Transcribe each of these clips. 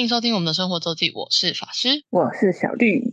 欢迎收听我们的生活周记，我是法师。我是小绿。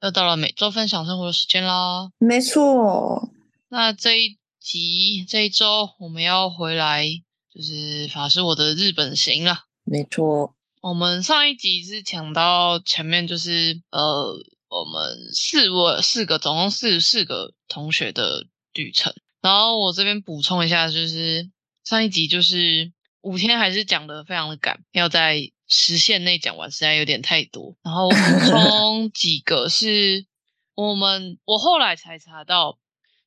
又到了每周分享生活的时间啦。没错，那这一集这一周我们要回来，就是法师我的日本行了。没错，我们上一集是讲到前面就是呃，我们四位四个总共四四个同学的旅程，然后我这边补充一下，就是上一集就是五天还是讲的非常的赶，要在时限内讲完，实在有点太多。然后我补充 几个是我们我后来才查到，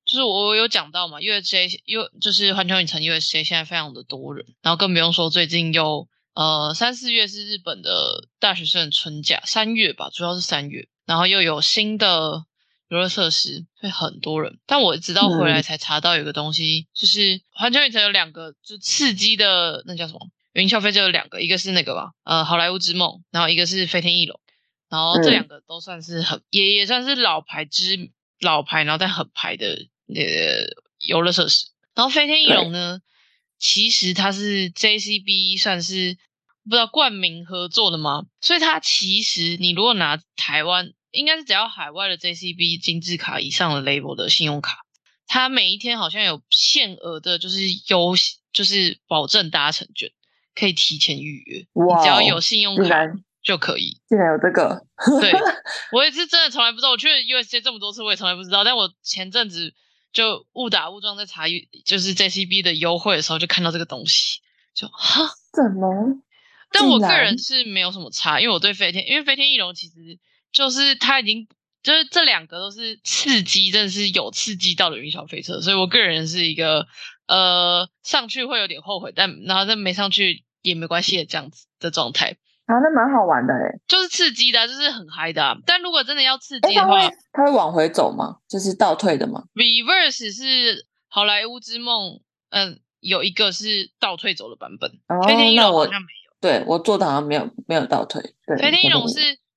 就是我有讲到嘛，USJ 又就是环球影城 USJ 现在非常的多人，然后更不用说最近又呃三四月是日本的大学生的春假，三月吧，主要是三月，然后又有新的游乐设施，会很多人。但我直到回来才查到有个东西，就是环球影城有两个就刺激的那叫什么？云霄飞车有两个，一个是那个吧，呃，好莱坞之梦，然后一个是飞天翼龙，然后这两个都算是很也也算是老牌之老牌，然后但很牌的呃游乐设施。然后飞天翼龙呢，其实它是 JCB 算是不知道冠名合作的吗？所以它其实你如果拿台湾，应该是只要海外的 JCB 金字卡以上的 label 的信用卡，它每一天好像有限额的，就是优就是保证搭乘券。可以提前预约，哇只要有信用卡就可以。竟然有这个，对 我也是真的从来不知道。我去了 USJ 这么多次，我也从来不知道。但我前阵子就误打误撞在查，就是 JCB 的优惠的时候，就看到这个东西，就哈怎么？但我个人是没有什么差，因为我对飞天，因为飞天翼龙其实就是它已经就是这两个都是刺激，真的是有刺激到的云霄飞车，所以我个人是一个。呃，上去会有点后悔，但然后再没上去也没关系的这样子的状态啊，那蛮好玩的哎，就是刺激的，就是很嗨的。但如果真的要刺激的话，它会往回走吗？就是倒退的吗？Reverse 是好莱坞之梦，嗯，有一个是倒退走的版本。飞天翼龙好像没有，对我做的好像没有没有倒退。对，飞天翼龙是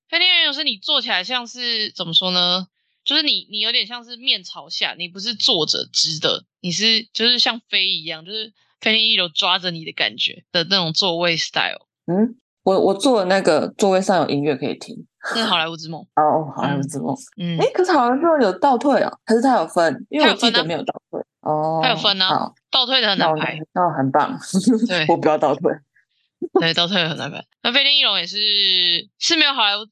飞天翼龙是你坐起来像是怎么说呢？就是你，你有点像是面朝下，你不是坐着直的，你是就是像飞一样，就是飞天翼龙抓着你的感觉的那种座位 style。嗯，我我坐的那个座位上有音乐可以听，是好莱坞之梦哦，好莱坞之梦。嗯，哎，可是好像说有倒退哦，还是它有分？因为我记得没有倒退哦，它有分呢。倒退的很难排，那很棒。对，我不要倒退。对，倒退很难排。那飞天翼龙也是是没有好莱坞，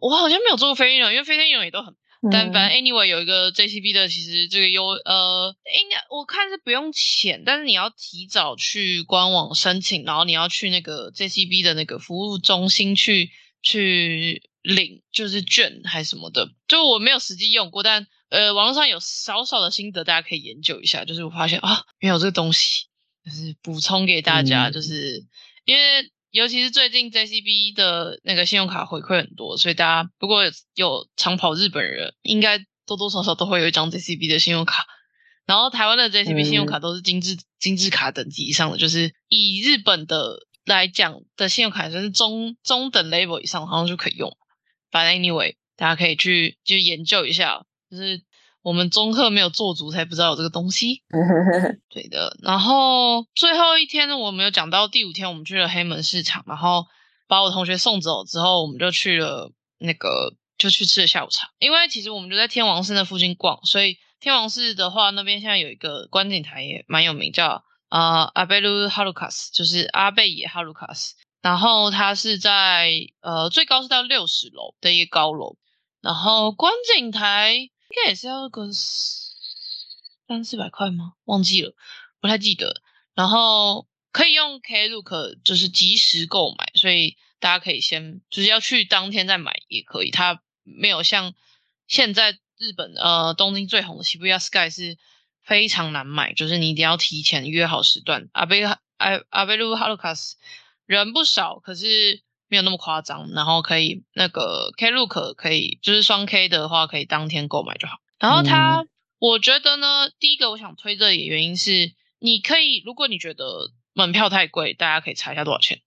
我好像没有做过飞天翼龙，因为飞天翼龙也都很。但反正 anyway 有一个 JCB 的，其实这个优呃，应该我看是不用钱，但是你要提早去官网申请，然后你要去那个 JCB 的那个服务中心去去领，就是券还是什么的。就我没有实际用过，但呃，网络上有少少的心得，大家可以研究一下。就是我发现啊，没有这个东西，就是补充给大家，就是因为。尤其是最近 JCB 的那个信用卡回馈很多，所以大家如果有长跑日本人，应该多多少少都会有一张 JCB 的信用卡。然后台湾的 JCB 信用卡都是精致精致卡等级以上的，就是以日本的来讲的信用卡就是中中等 level 以上，好像就可以用。反正 anyway，大家可以去就研究一下，就是。我们中课没有做足，才不知道有这个东西。对的，然后最后一天呢，我们有讲到第五天，我们去了黑门市场，然后把我同学送走之后，我们就去了那个，就去吃了下午茶。因为其实我们就在天王寺那附近逛，所以天王寺的话，那边现在有一个观景台也蛮有名，叫啊阿贝鲁哈鲁卡斯，就是阿贝野哈鲁卡斯。然后它是在呃最高是到六十楼的一个高楼，然后观景台。应该也是要个三四百块吗？忘记了，不太记得。然后可以用 Klook，就是即时购买，所以大家可以先就是要去当天再买也可以。它没有像现在日本呃东京最红的 Shibuya Sky 是非常难买，就是你一定要提前约好时段。阿贝阿阿贝鲁哈鲁卡斯人不少，可是。没有那么夸张，然后可以那个 Klook 可以就是双 K 的话，可以当天购买就好。然后它，我觉得呢，第一个我想推这里的原因是，你可以如果你觉得门票太贵，大家可以查一下多少钱，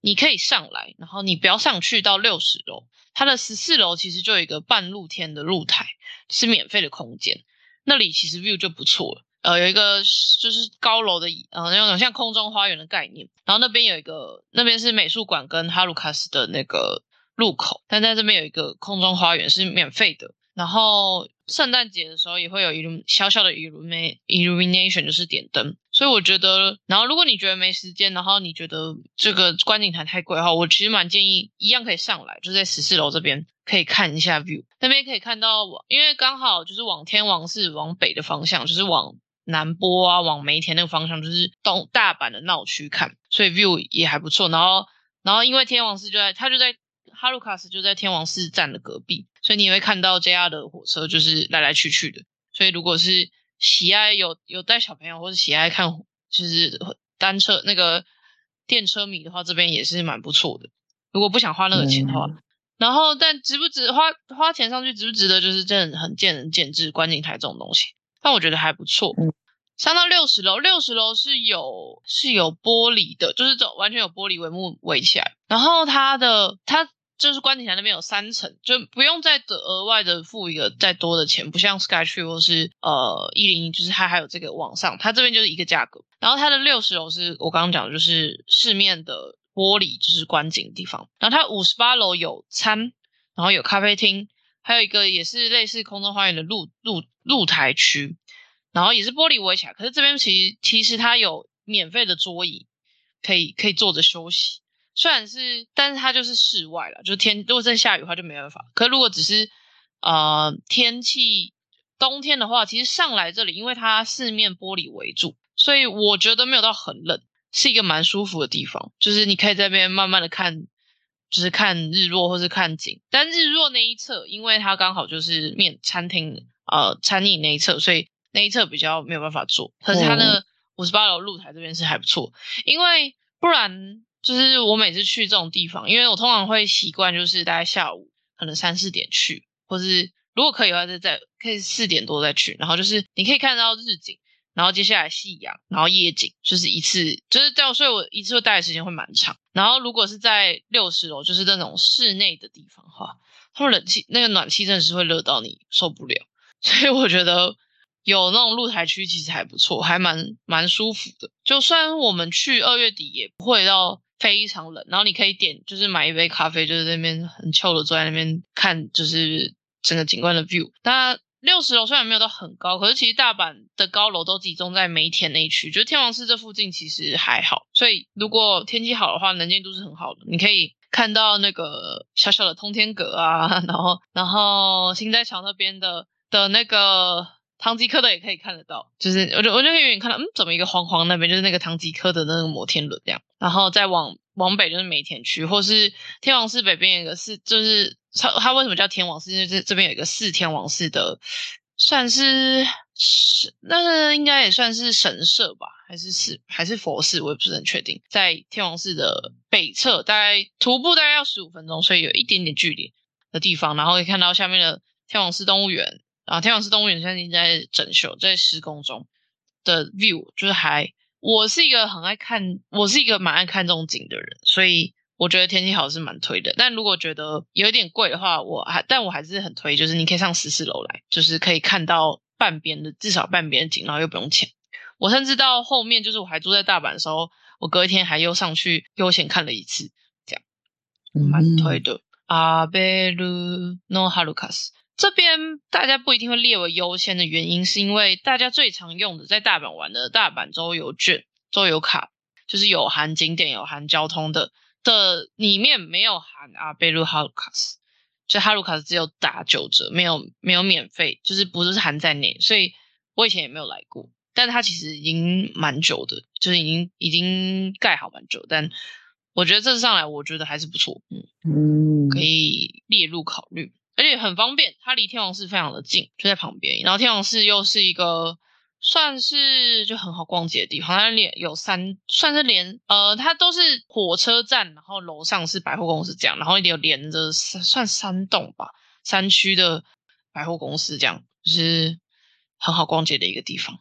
你可以上来，然后你不要上去到六十楼，它的十四楼其实就有一个半露天的露台，是免费的空间。那里其实 view 就不错了。呃，有一个就是高楼的，呃，那种像空中花园的概念。然后那边有一个，那边是美术馆跟哈鲁卡斯的那个入口，但在这边有一个空中花园是免费的。然后圣诞节的时候也会有一种小小的 illumination，就是点灯。所以我觉得，然后如果你觉得没时间，然后你觉得这个观景台太贵的话，我其实蛮建议一样可以上来，就在十四楼这边可以看一下 view。那边可以看到，因为刚好就是往天王寺往北的方向，就是往南波啊，往梅田那个方向，就是东大阪的闹区看，所以 view 也还不错。然后，然后因为天王寺就在，它就在。哈鲁卡斯就在天王寺站的隔壁，所以你也会看到 JR 的火车就是来来去去的。所以如果是喜爱有有带小朋友或者喜爱看就是单车那个电车迷的话，这边也是蛮不错的。如果不想花那个钱的话，然后但值不值花花钱上去值不值得，就是真的很见仁见智。观景台这种东西，但我觉得还不错。上到六十楼，六十楼是有是有玻璃的，就是走完全有玻璃帷幕围起来，然后它的它。就是观景台那边有三层，就不用再额外的付一个再多的钱，不像 Skytree 或是呃一零一，就是它还有这个网上，它这边就是一个价格。然后它的六十楼是我刚刚讲的，就是市面的玻璃，就是观景地方。然后它五十八楼有餐，然后有咖啡厅，还有一个也是类似空中花园的露露露台区，然后也是玻璃围起来。可是这边其实其实它有免费的桌椅，可以可以坐着休息。虽然是，但是它就是室外了，就天如果在下雨的话就没办法。可如果只是呃天气冬天的话，其实上来这里，因为它四面玻璃围住，所以我觉得没有到很冷，是一个蛮舒服的地方。就是你可以在那边慢慢的看，就是看日落或是看景。但日落那一侧，因为它刚好就是面餐厅呃餐饮那一侧，所以那一侧比较没有办法坐。可是它的五十八楼露台这边是还不错，因为不然。就是我每次去这种地方，因为我通常会习惯就是大概下午可能三四点去，或是如果可以的话，再在可以四点多再去。然后就是你可以看到日景，然后接下来夕阳，然后夜景，就是一次就是这样。所以我一次待的时间会蛮长。然后如果是在六十楼，就是那种室内的地方的话，他们冷气那个暖气真的是会热到你受不了。所以我觉得有那种露台区其实还不错，还蛮蛮舒服的。就算我们去二月底也不会到。非常冷，然后你可以点，就是买一杯咖啡，就是那边很 chill 的坐在那边看，就是整个景观的 view。那六十楼虽然没有到很高，可是其实大阪的高楼都集中在梅田那一区，就是天王寺这附近其实还好。所以如果天气好的话，能见度是很好的，你可以看到那个小小的通天阁啊，然后然后新斋桥那边的的那个。唐吉诃德也可以看得到，就是我就我就可以远远看到，嗯，怎么一个黄黄那边就是那个唐吉诃德的那个摩天轮这样，然后再往往北就是梅田区，或是天王寺北边有一个四，就是它它为什么叫天王寺？因为这这边有一个四天王寺的，算是是那个应该也算是神社吧，还是是还是佛寺，我也不是很确定。在天王寺的北侧，大概徒步大概要十五分钟，所以有一点点距离的地方，然后可以看到下面的天王寺动物园。啊，天王寺动物园现在在整修，在施工中的 view 就是还，我是一个很爱看，我是一个蛮爱看这种景的人，所以我觉得天气好是蛮推的。但如果觉得有点贵的话，我还，但我还是很推，就是你可以上十四楼来，就是可以看到半边的，至少半边的景，然后又不用钱。我甚至到后面，就是我还住在大阪的时候，我隔一天还又上去悠闲看了一次，这样蛮推的。阿贝鲁诺哈鲁卡斯。这边大家不一定会列为优先的原因，是因为大家最常用的在大阪玩的大阪周游券、周游卡，就是有含景点、有含交通的的里面没有含阿贝鲁哈鲁卡斯，就哈鲁卡斯只有打九折，没有没有免费，就是不是含在内。所以我以前也没有来过，但它其实已经蛮久的，就是已经已经盖好蛮久，但我觉得这次上来我觉得还是不错，嗯，可以列入考虑。而且很方便，它离天王寺非常的近，就在旁边。然后天王寺又是一个算是就很好逛街的地方，它连有三，算是连呃，它都是火车站，然后楼上是百货公司这样，然后有连着算三栋吧，山区的百货公司这样，就是很好逛街的一个地方。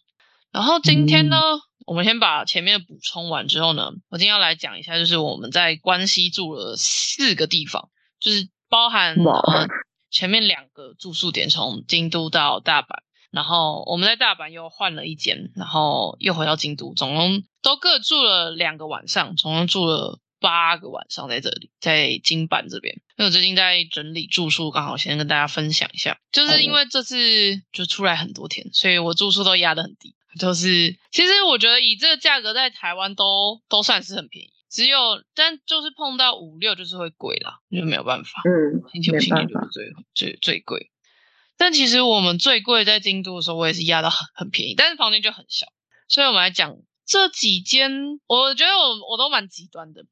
然后今天呢，我们先把前面的补充完之后呢，我今天要来讲一下，就是我们在关西住了四个地方，就是包含。前面两个住宿点从京都到大阪，然后我们在大阪又换了一间，然后又回到京都，总共都各住了两个晚上，总共住了八个晚上在这里，在京阪这边。因为我最近在整理住宿，刚好先跟大家分享一下，就是因为这次就出来很多天，所以我住宿都压得很低。就是其实我觉得以这个价格在台湾都都算是很便宜，只有但就是碰到五六就是会贵啦，就没有办法。嗯，星期五、星期六是最最最贵。但其实我们最贵在京都的时候，我也是压到很很便宜，但是房间就很小。所以我们来讲这几间，我觉得我我都蛮极端的。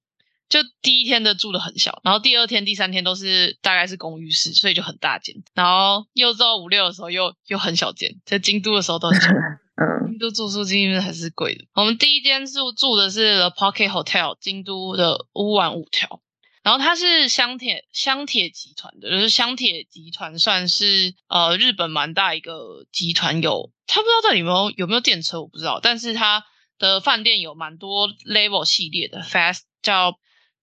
就第一天的住的很小，然后第二天、第三天都是大概是公寓式，所以就很大间。然后又到五六的时候又又很小间，在京都的时候都很小。嗯，京都住宿经验还是贵的。我们第一间是住的是 The Pocket Hotel，京都的乌丸五条。然后它是香铁香铁集团的，就是香铁集团算是呃日本蛮大一个集团，有他不知道这里面有有没有电车，我不知道，但是它的饭店有蛮多 level 系列的，fast 叫。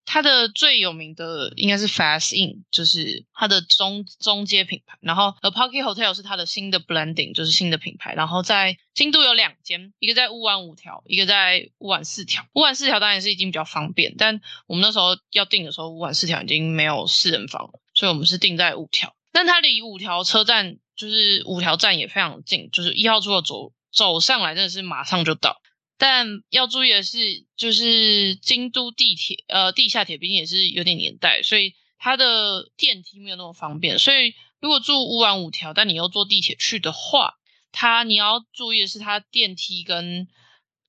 它的最有名的应该是 Fast Inn，就是它的中中阶品牌。然后 A Pocket Hotel 是它的新的 Blending，就是新的品牌。然后在京都有两间，一个在乌丸五条，一个在乌丸四条。乌丸四条当然是已经比较方便，但我们那时候要订的时候，乌丸四条已经没有四人房了，所以我们是订在五条。但它离五条车站就是五条站也非常近，就是一号出口走走上来真的是马上就到。但要注意的是，就是京都地铁，呃，地下铁毕竟也是有点年代，所以它的电梯没有那么方便。所以如果住乌丸五条，但你要坐地铁去的话，它你要注意的是，它电梯跟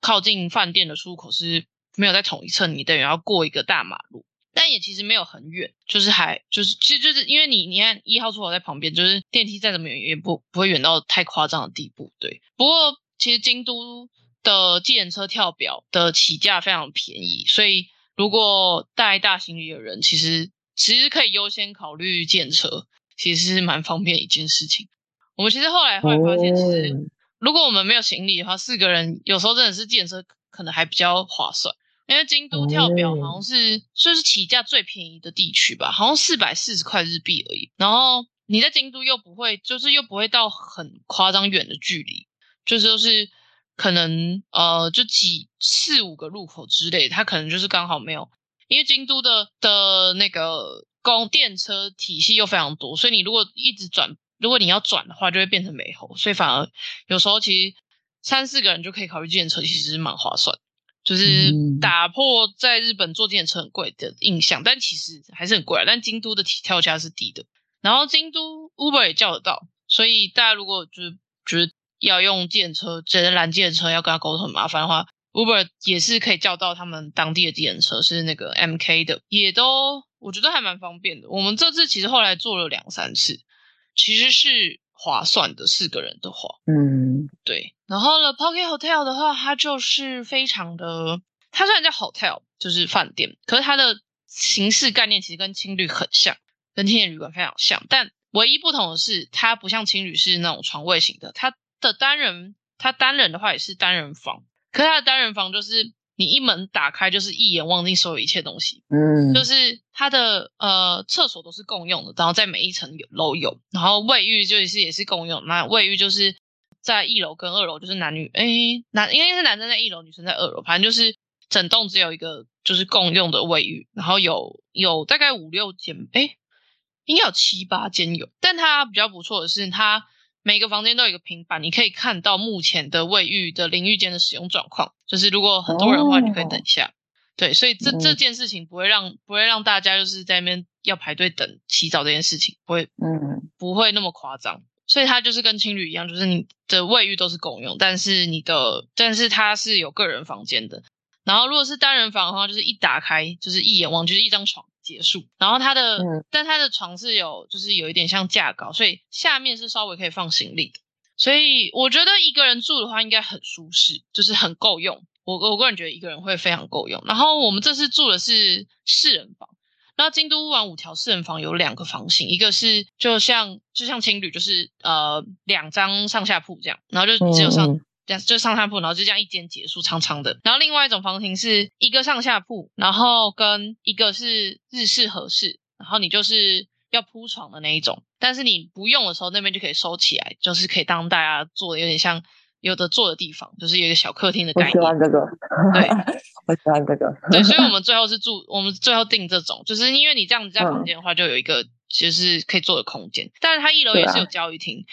靠近饭店的出口是没有在同一侧，你等于要过一个大马路。但也其实没有很远，就是还就是其实就是因为你你看一号出口在旁边，就是电梯再怎么远也不不会远到太夸张的地步。对，不过其实京都。的计程车跳表的起价非常便宜，所以如果带大行李的人，其实其实可以优先考虑计程车，其实是蛮方便一件事情。我们其实后来会发现，其实如果我们没有行李的话，四个人有时候真的是计程车可能还比较划算，因为京都跳表好像是算是起价最便宜的地区吧，好像四百四十块日币而已。然后你在京都又不会，就是又不会到很夸张远的距离，就是就是。可能呃，就几四五个路口之类，它可能就是刚好没有，因为京都的的那个公电车体系又非常多，所以你如果一直转，如果你要转的话，就会变成美猴，所以反而有时候其实三四个人就可以考虑电车，其实蛮划算，就是打破在日本坐电车很贵的印象，但其实还是很贵，但京都的体跳价是低的，然后京都 Uber 也叫得到，所以大家如果就是觉得。要用电车，只能拦电车，要跟他沟通很麻烦的话，Uber 也是可以叫到他们当地的电车，是那个 MK 的，也都我觉得还蛮方便的。我们这次其实后来做了两三次，其实是划算的，四个人的话，嗯，对。然后呢 Pocket Hotel 的话，它就是非常的，它虽然叫 hotel，就是饭店，可是它的形式概念其实跟青旅很像，跟青年旅馆非常像，但唯一不同的是，它不像青旅是那种床位型的，它。的单人，他单人的话也是单人房，可是他的单人房就是你一门打开就是一眼望尽所有一切东西，嗯，就是他的呃厕所都是共用的，然后在每一层有楼有，然后卫浴就是也是共用，那卫浴就是在一楼跟二楼就是男女，哎男应该是男生在一楼，女生在二楼，反正就是整栋只有一个就是共用的卫浴，然后有有大概五六间，哎应该有七八间有，但它比较不错的是它。每个房间都有一个平板，你可以看到目前的卫浴的淋浴间的使用状况。就是如果很多人的话，你可以等一下。对，所以这这件事情不会让不会让大家就是在那边要排队等洗澡这件事情不会，嗯，不会那么夸张。所以它就是跟青旅一样，就是你的卫浴都是共用，但是你的但是它是有个人房间的。然后如果是单人房的话，就是一打开就是一眼望就是一张床。结束，然后它的，但它的床是有，就是有一点像架高，所以下面是稍微可以放行李的，所以我觉得一个人住的话应该很舒适，就是很够用。我我个人觉得一个人会非常够用。然后我们这次住的是四人房，然后京都玩五条四人房有两个房型，一个是就像就像情侣，就是呃两张上下铺这样，然后就只有上。这样就上下铺，然后就这样一间结束，长长的。然后另外一种房型是一个上下铺，然后跟一个是日式和式，然后你就是要铺床的那一种，但是你不用的时候，那边就可以收起来，就是可以当大家做的有点像有的坐的地方，就是有一个小客厅的概念。我喜欢这个，对，我喜欢这个。对，所以我们 最后是住，我们最后定这种，就是因为你这样子在房间的话，就有一个其实是可以坐的空间。但是它一楼也是有教育厅，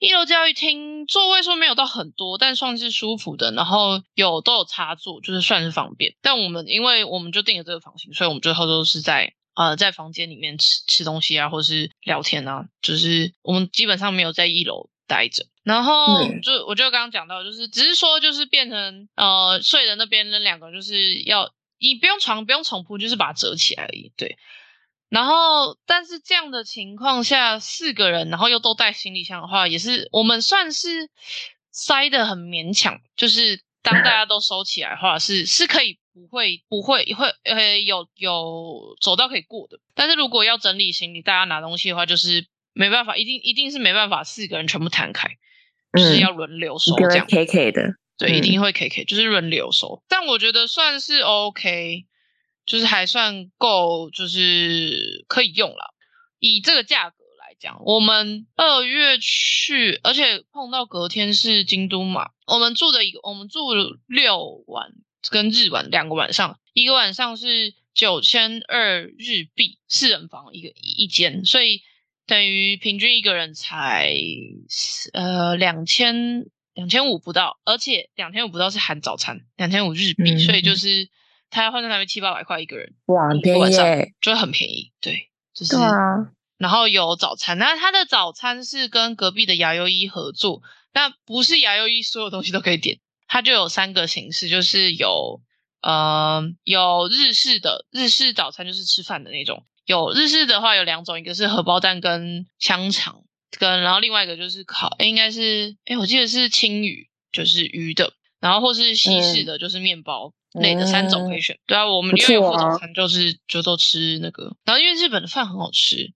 一楼教育厅座位数没有到很多，但算是舒服的，然后有都有插座，就是算是方便。但我们因为我们就订了这个房型，所以我们最后都是在。呃，在房间里面吃吃东西啊，或是聊天啊，就是我们基本上没有在一楼待着。然后就我就刚刚讲到，就是只是说，就是变成呃睡的那边那两个，就是要你不用床不用床铺，就是把它折起来而已。对。然后，但是这样的情况下，四个人，然后又都带行李箱的话，也是我们算是塞的很勉强。就是当大家都收起来的话，是是可以。不会，不会，会呃有有走到可以过的，但是如果要整理行李，大家拿东西的话，就是没办法，一定一定是没办法四个人全部摊开，就是要轮流收这样。K K 的，对，一定会 K K，就是轮流收。但我觉得算是 OK，就是还算够，就是可以用了。以这个价格来讲，我们二月去，而且碰到隔天是京都嘛，我们住的一个，我们住六晚。跟日晚两个晚上，一个晚上是九千二日币，四人房一个一间，所以等于平均一个人才呃两千两千五不到，而且两千五不到是含早餐，两千五日币，所以就是他要换算台币七八百块一个人，哇，很便宜，就很便宜，对，就是啊，然后有早餐，那他的早餐是跟隔壁的牙优一合作，那不是牙优一所有东西都可以点。它就有三个形式，就是有呃有日式的日式早餐，就是吃饭的那种。有日式的话有两种，一个是荷包蛋跟香肠，跟然后另外一个就是烤，应该是哎我记得是青鱼，就是鱼的，然后或是西式的就是面包类的三种可以选。对啊，我们因为副早餐就是就都吃那个，然后因为日本的饭很好吃，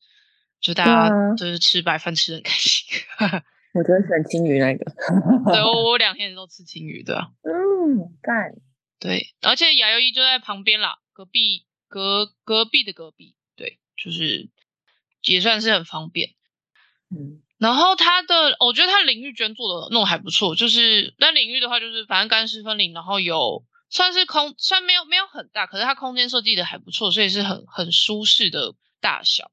就大家就是吃白饭吃的很开心。我特别喜欢青鱼那个，对我我两天都吃青鱼的，嗯，干，对，而且雅优一就在旁边啦，隔壁隔隔壁的隔壁，对，就是也算是很方便，嗯，然后它的我觉得它淋浴间做的弄还不错，就是那淋浴的话就是反正干湿分离，然后有算是空，虽然没有没有很大，可是它空间设计的还不错，所以是很很舒适的大小，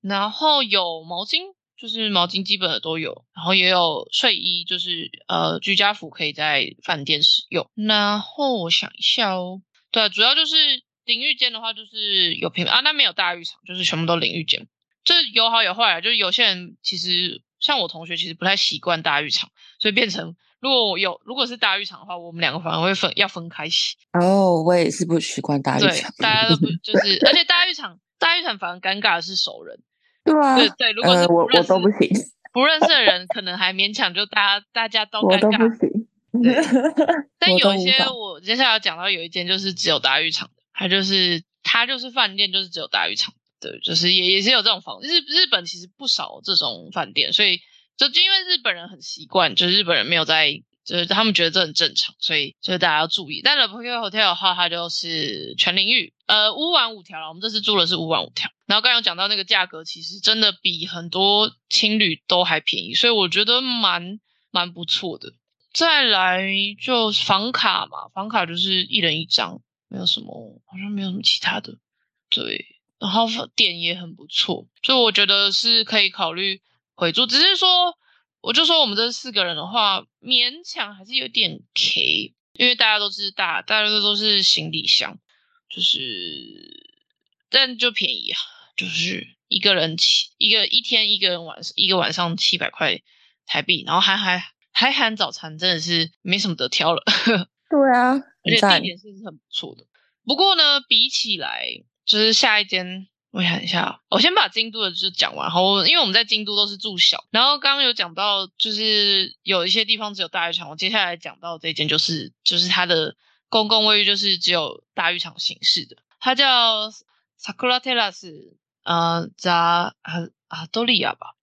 然后有毛巾。就是毛巾基本的都有，然后也有睡衣，就是呃居家服可以在饭店使用。然后我想一下哦，对，主要就是淋浴间的话，就是有平啊，那没有大浴场，就是全部都淋浴间。这有好有坏啊，就是有些人其实像我同学，其实不太习惯大浴场，所以变成如果我有如果是大浴场的话，我们两个反而会分要分开洗。哦，我也是不习惯大浴场，大家都不 就是，而且大浴场大浴场反而尴尬的是熟人。对啊，对对，如果是我我都不行，不认识的人可能还勉强，就大家大家都尴尬。但有一些我接下来要讲到有一间就是只有大浴场的，它就是它就是饭店，就是只有大浴场。对，就是也也是有这种房日日本其实不少这种饭店，所以就就因为日本人很习惯，就日本人没有在。就是他们觉得这很正常，所以就是大家要注意。但 The p o k Hotel 的话，它就是全淋浴，呃，五晚五条了。我们这次住的是五晚五条。然后刚刚讲到那个价格，其实真的比很多青旅都还便宜，所以我觉得蛮蛮不错的。再来就房卡嘛，房卡就是一人一张，没有什么，好像没有什么其他的。对，然后店也很不错，所以我觉得是可以考虑回住，只是说。我就说我们这四个人的话，勉强还是有点 K，因为大家都是大，大家都是行李箱，就是，但就便宜啊，就是一个人七一个一天一个人晚一个晚上七百块台币，然后还还还含早餐，真的是没什么得挑了。对啊，而且地点是很不错的。不过呢，比起来就是下一间。我想一下，我先把京都的就讲完。然后，因为我们在京都都是住小，然后刚刚有讲到，就是有一些地方只有大浴场。我接下来讲到这间，就是就是它的公共卫浴，就是只有大浴场形式的。它叫 Sakura Terrace，呃，在啊啊多利亚吧。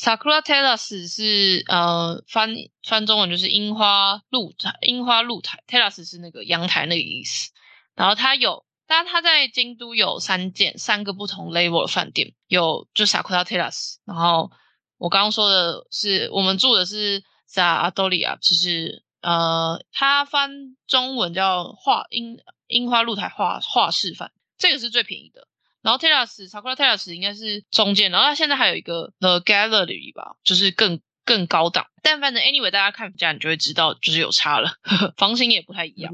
Sakura Terrace 是呃翻翻中文就是樱花露台，樱花露台。Terrace 是那个阳台那个意思。然后它有。但它在京都有三间三个不同 level 的饭店，有就 Sakura Terrace，然后我刚刚说的是我们住的是在阿多利亚，就是呃，它翻中文叫画樱樱花露台画画室饭，这个是最便宜的。然后 Terrace Sakura Terrace 应该是中间，然后它现在还有一个 The Gallery 吧，就是更更高档。但反正 anyway 大家看价你就会知道，就是有差了，房型也不太一样。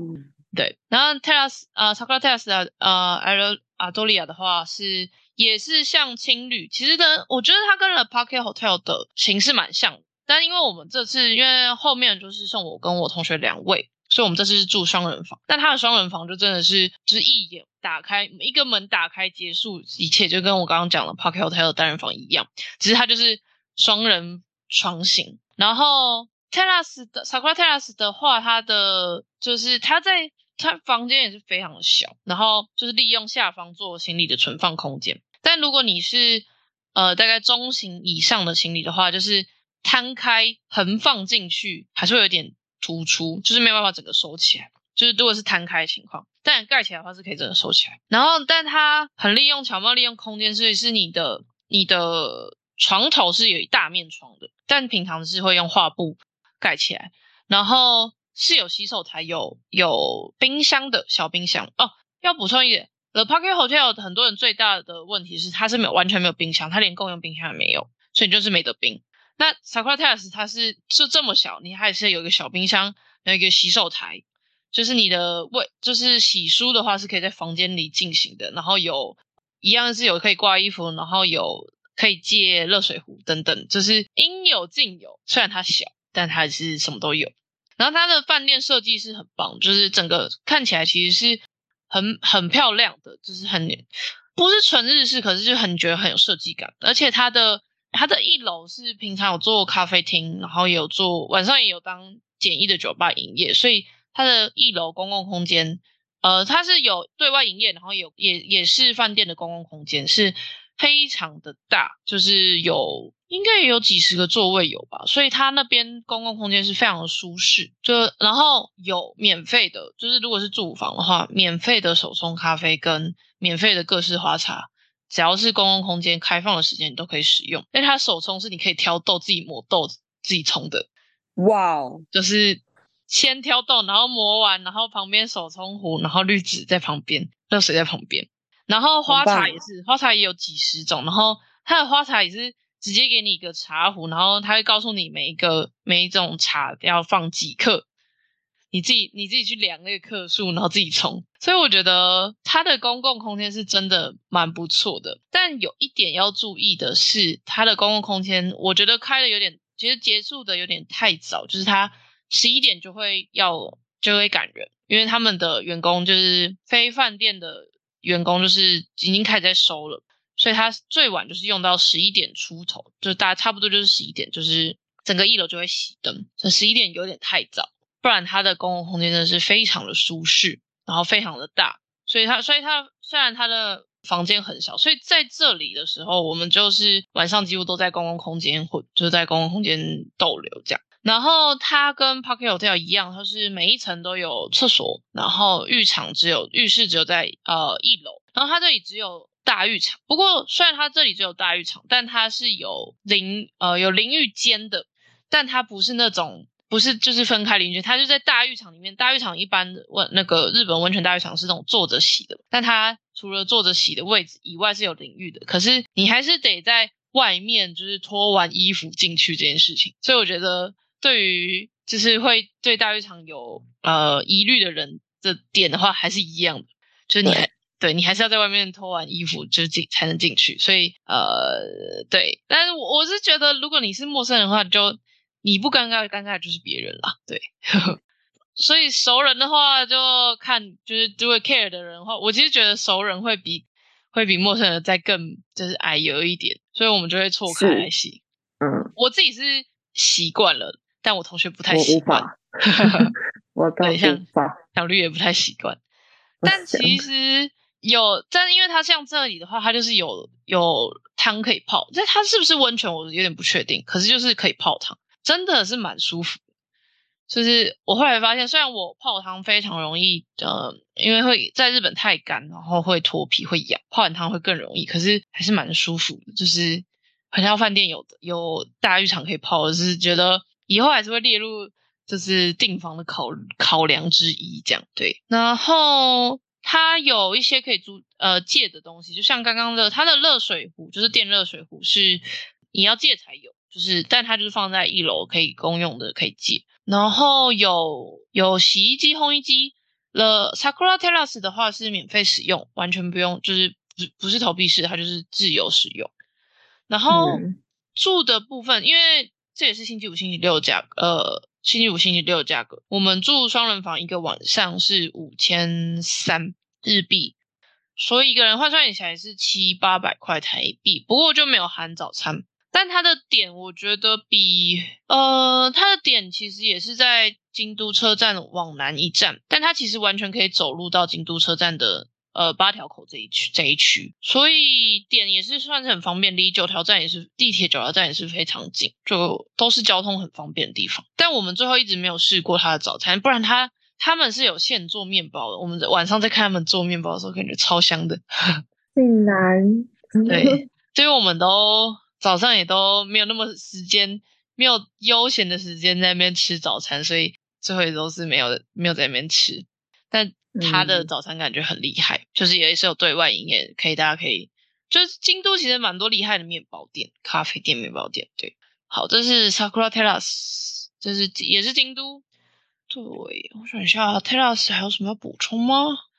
对，然后 Terrace 呃 Sakura Terrace 的呃 Al Adolia 的话是也是像青旅，其实跟我觉得它跟 The Park Hotel 的形式蛮像，但因为我们这次因为后面就是送我跟我同学两位，所以我们这次是住双人房，但它的双人房就真的是就是一眼打开一个门打开结束一切，就跟我刚刚讲的 Park Hotel 的单人房一样，只是它就是双人床型，然后 Terrace 的 Sakura Terrace 的话，它的就是它在它房间也是非常的小，然后就是利用下方做行李的存放空间。但如果你是呃大概中型以上的行李的话，就是摊开横放进去，还是会有点突出，就是没有办法整个收起来。就是如果是摊开的情况，但盖起来的话是可以整个收起来。然后，但它很利用巧妙利用空间，所以是你的你的床头是有一大面床的，但平常是会用画布盖起来，然后。是有洗手台，有有冰箱的小冰箱哦。要补充一点，The Park Hotel 很多人最大的问题是它是没有完全没有冰箱，它连共用冰箱也没有，所以你就是没得冰。那 Sakura Terrace 它是就这么小，你还是有一个小冰箱，有一个洗手台，就是你的卫就是洗漱的话是可以在房间里进行的，然后有一样是有可以挂衣服，然后有可以借热水壶等等，就是应有尽有。虽然它小，但它还是什么都有。然后它的饭店设计是很棒，就是整个看起来其实是很很漂亮的，就是很不是纯日式，可是就很觉得很有设计感。而且它的它的一楼是平常有做咖啡厅，然后有做晚上也有当简易的酒吧营业，所以它的一楼公共空间，呃，它是有对外营业，然后有也也是饭店的公共空间，是非常的大，就是有。应该也有几十个座位有吧，所以它那边公共空间是非常的舒适。就然后有免费的，就是如果是住房的话，免费的手冲咖啡跟免费的各式花茶，只要是公共空间开放的时间，你都可以使用。因为它手冲是你可以挑豆自己磨豆自己冲的。哇哦！就是先挑豆，然后磨完，然后旁边手冲壶，然后滤纸在旁边，热水在旁边，然后花茶也是，花茶也有几十种，然后它的花茶也是。直接给你一个茶壶，然后它会告诉你每一个每一种茶要放几克，你自己你自己去量那个克数，然后自己冲。所以我觉得它的公共空间是真的蛮不错的。但有一点要注意的是，它的公共空间我觉得开的有点，其实结束的有点太早，就是它十一点就会要就会赶人，因为他们的员工就是非饭店的员工，就是已经开始在收了。所以它最晚就是用到十一点出头，就是大家差不多就是十一点，就是整个一楼就会熄灯。这十一点有点太早，不然它的公共空间真的是非常的舒适，然后非常的大。所以它，所以它虽然它的房间很小，所以在这里的时候，我们就是晚上几乎都在公共空间或就在公共空间逗留这样。然后它跟 Park Hotel 一样，它是每一层都有厕所，然后浴场只有浴室只有在呃一楼，然后它这里只有。大浴场，不过虽然它这里只有大浴场，但它是有淋呃有淋浴间的，但它不是那种不是就是分开淋浴，它就在大浴场里面。大浴场一般温那个日本温泉大浴场是那种坐着洗的，但它除了坐着洗的位置以外是有淋浴的，可是你还是得在外面就是脱完衣服进去这件事情。所以我觉得对于就是会对大浴场有呃疑虑的人的点的话，还是一样的，就是你还。对你还是要在外面脱完衣服就进才能进去，所以呃，对，但是我是觉得，如果你是陌生人的话，就你不尴尬，尴尬就是别人啦。对，所以熟人的话就看，就是就会 care 的人的话，我其实觉得熟人会比会比陌生人再更就是矮油一点，所以我们就会错开来洗。嗯，我自己是习惯了，但我同学不太习惯。我等一下小绿也不太习惯，但其实。有，但因为它像这里的话，它就是有有汤可以泡。但它是不是温泉？我有点不确定。可是就是可以泡汤，真的是蛮舒服。就是我后来发现，虽然我泡汤非常容易，呃，因为会在日本太干，然后会脱皮会痒，泡完汤会更容易，可是还是蛮舒服的。就是很像饭店有的有大浴场可以泡，就是觉得以后还是会列入就是订房的考考量之一，这样对。然后它有一些可以租呃借的东西，就像刚刚的它的热水壶，就是电热水壶是你要借才有，就是但它就是放在一楼可以公用的，可以借。然后有有洗衣机、烘衣机了。Sakura Terrace 的话是免费使用，完全不用，就是不不是投币式，它就是自由使用。然后住的部分，因为这也是星期五、星期六价，呃，星期五、星期六价格。我们住双人房，一个晚上是五千三日币，所以一个人换算起来是七八百块台币，不过就没有含早餐。但它的点，我觉得比呃，它的点其实也是在京都车站往南一站，但它其实完全可以走路到京都车站的呃八条口这一区这一区，所以点也是算是很方便，离九条站也是地铁九条站也是非常近，就都是交通很方便的地方。但我们最后一直没有试过它的早餐，不然他他们是有现做面包的，我们晚上在看他们做面包的时候，感觉超香的。很难，对，所以我们都。早上也都没有那么时间，没有悠闲的时间在那边吃早餐，所以最后也都是没有没有在那边吃。但他的早餐感觉很厉害，就是也是有对外营业，可以大家可以，就是京都其实蛮多厉害的面包店、咖啡店、面包店。对，好，这是 Sakura Terrace，这是也是京都。对，我想一下，Terrace 还有什么要补充吗？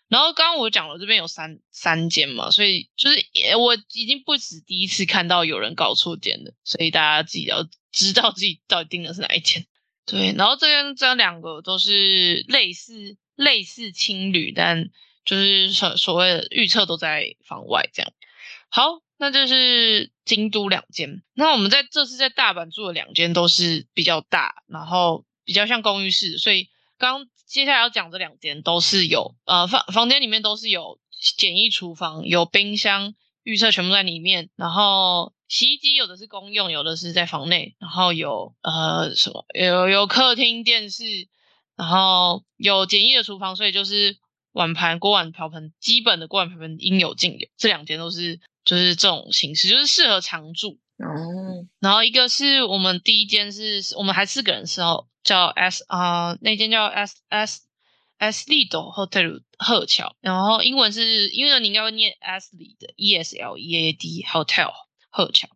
然后刚刚我讲了，这边有三三间嘛，所以就是我已经不止第一次看到有人搞错间了，所以大家自己要知道自己到底订的是哪一间。对，然后这边这两个都是类似类似青旅，但就是所所谓的预测都在房外这样。好，那就是京都两间。那我们在这次在大阪住的两间都是比较大，然后比较像公寓式，所以刚。接下来要讲这两间都是有，呃，房房间里面都是有简易厨房，有冰箱，预测全部在里面。然后洗衣机有的是公用，有的是在房内。然后有呃什么，有有客厅电视，然后有简易的厨房，所以就是碗盘、锅碗瓢盆，基本的锅碗瓢盆应有尽有。这两间都是就是这种形式，就是适合常住。哦。然后一个是我们第一间是我们还四个人时候。叫 S 啊，那间叫 S S S Lead Hotel 鹤桥，然后英文是英文你应该会念 S l e 的 E S L E A D Hotel 鹤桥。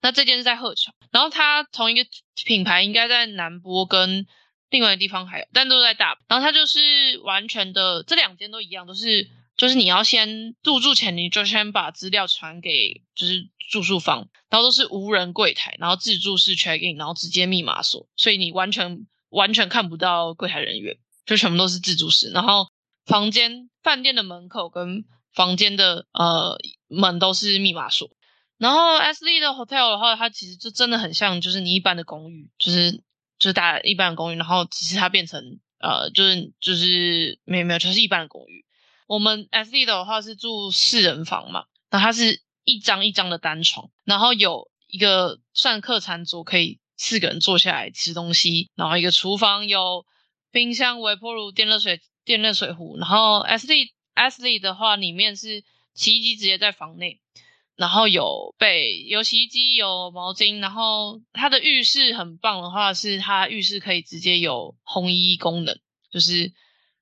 那这间是在鹤桥，然后它同一个品牌应该在南波跟另外的地方还有，但都在大。然后它就是完全的，这两间都一样，都是就是你要先入住前你就先把资料传给就是住宿房。然后都是无人柜台，然后自助式 check in，然后直接密码锁，所以你完全完全看不到柜台人员，就全部都是自助式。然后房间饭店的门口跟房间的呃门都是密码锁。然后 S D 的 hotel 的话，它其实就真的很像，就是你一般的公寓，就是就是大家一般的公寓，然后只是它变成呃就是就是没有没有，就是一般的公寓。我们 S D 的话是住四人房嘛，那它是。一张一张的单床，然后有一个算客餐桌，可以四个人坐下来吃东西。然后一个厨房，有冰箱、微波炉、电热水、电热水壶。然后 S D S D 的话，里面是洗衣机直接在房内，然后有被有洗衣机、有毛巾。然后它的浴室很棒的话，是它浴室可以直接有烘衣功能，就是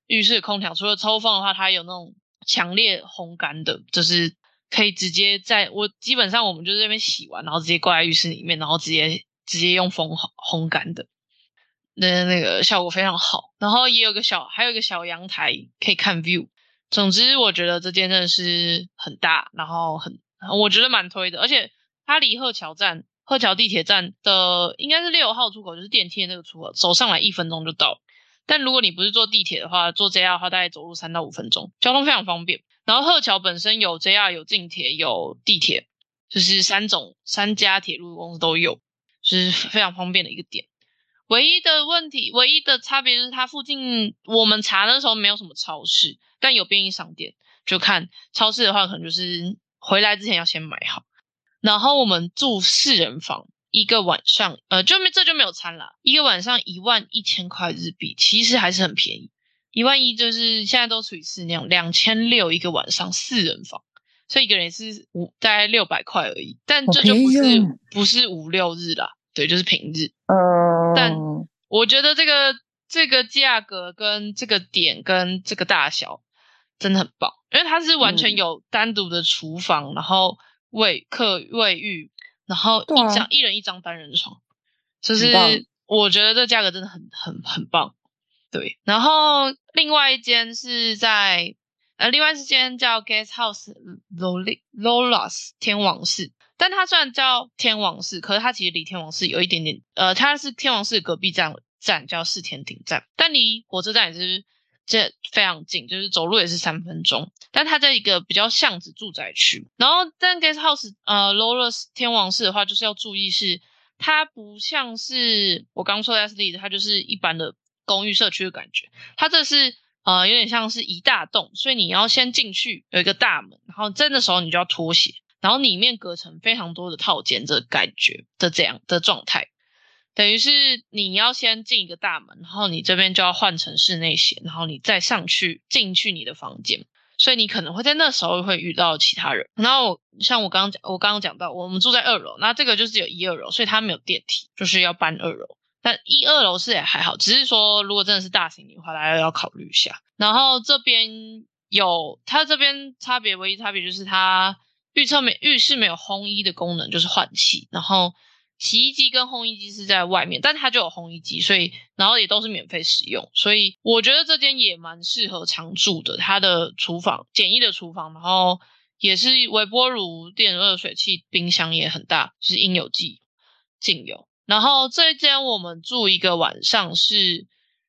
浴室空调除了抽风的话，它有那种强烈烘干的，就是。可以直接在我基本上我们就是这边洗完，然后直接挂在浴室里面，然后直接直接用风烘烘干的，那那个效果非常好。然后也有个小还有一个小阳台可以看 view。总之我觉得这间真的是很大，然后很我觉得蛮推的，而且它离鹤桥站鹤桥地铁站的应该是六号出口，就是电梯的那个出口，走上来一分钟就到。但如果你不是坐地铁的话，坐 JR 的话大概走路三到五分钟，交通非常方便。然后鹤桥本身有 JR 有近铁有地铁，就是三种三家铁路公司都有，是非常方便的一个点。唯一的问题，唯一的差别就是它附近我们查的时候没有什么超市，但有便利商店。就看超市的话，可能就是回来之前要先买好。然后我们住四人房，一个晚上，呃，就没这就没有餐了，一个晚上一万一千块日币，其实还是很便宜。一万一就是现在都处于四那样，两千六一个晚上四人房，所以一个人也是五大概六百块而已。但这就不是不是五六日啦，对，就是平日。嗯，但我觉得这个这个价格跟这个点跟这个大小真的很棒，因为它是完全有单独的厨房，然后卫客卫浴，然后一张一人一张单人床，就是我觉得这价格真的很很很棒。对，然后另外一间是在呃，另外一间叫 Guest House Lolas 天王寺，但它虽然叫天王寺，可是它其实离天王寺有一点点，呃，它是天王寺隔壁站站叫四天顶站，但离火车站也是这非常近，就是走路也是三分钟。但它在一个比较巷子住宅区，然后但 Guest House 呃 Lolas 天王寺的话，就是要注意是它不像是我刚说的 S D，它就是一般的。公寓社区的感觉，它这是呃有点像是一大栋，所以你要先进去有一个大门，然后在那时候你就要脱鞋，然后里面隔成非常多的套间，这感觉的这样的状态，等于是你要先进一个大门，然后你这边就要换成室内鞋，然后你再上去进去你的房间，所以你可能会在那时候会遇到其他人。然后像我刚刚讲，我刚刚讲到我们住在二楼，那这个就是有一二楼，所以它没有电梯，就是要搬二楼。但一二楼是也还好，只是说如果真的是大型的话，大家要考虑一下。然后这边有它这边差别，唯一差别就是它预测没浴室没有烘衣的功能，就是换气。然后洗衣机跟烘衣机是在外面，但它就有烘衣机，所以然后也都是免费使用。所以我觉得这间也蛮适合常住的。它的厨房简易的厨房，然后也是微波炉、电热水器、冰箱也很大，就是应有尽尽有。然后这一间我们住一个晚上是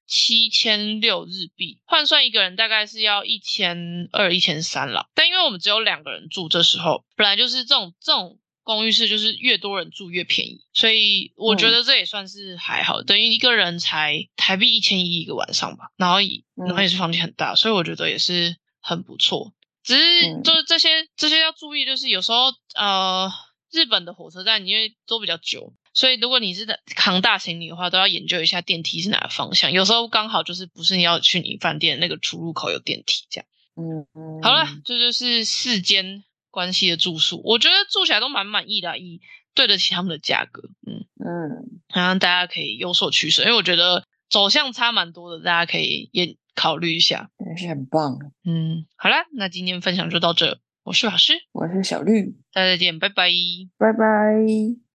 七千六日币，换算一个人大概是要一千二、一千三了。但因为我们只有两个人住，这时候本来就是这种这种公寓式，就是越多人住越便宜，所以我觉得这也算是还好，等于一个人才台币一千一一个晚上吧。然后然后也是房间很大，所以我觉得也是很不错。只是就是这些这些要注意，就是有时候呃日本的火车站因为都比较久。所以，如果你是扛大行李的话，都要研究一下电梯是哪个方向。有时候刚好就是不是你要去你饭店那个出入口有电梯这样。嗯嗯。好了，这就是四间关系的住宿，我觉得住起来都蛮满意的，以对得起他们的价格。嗯嗯，然后大家可以有所取舍，因为我觉得走向差蛮多的，大家可以也考虑一下。也是很棒。嗯，好了，那今天分享就到这。我是老师，我是小绿，大家再见，拜拜，拜拜。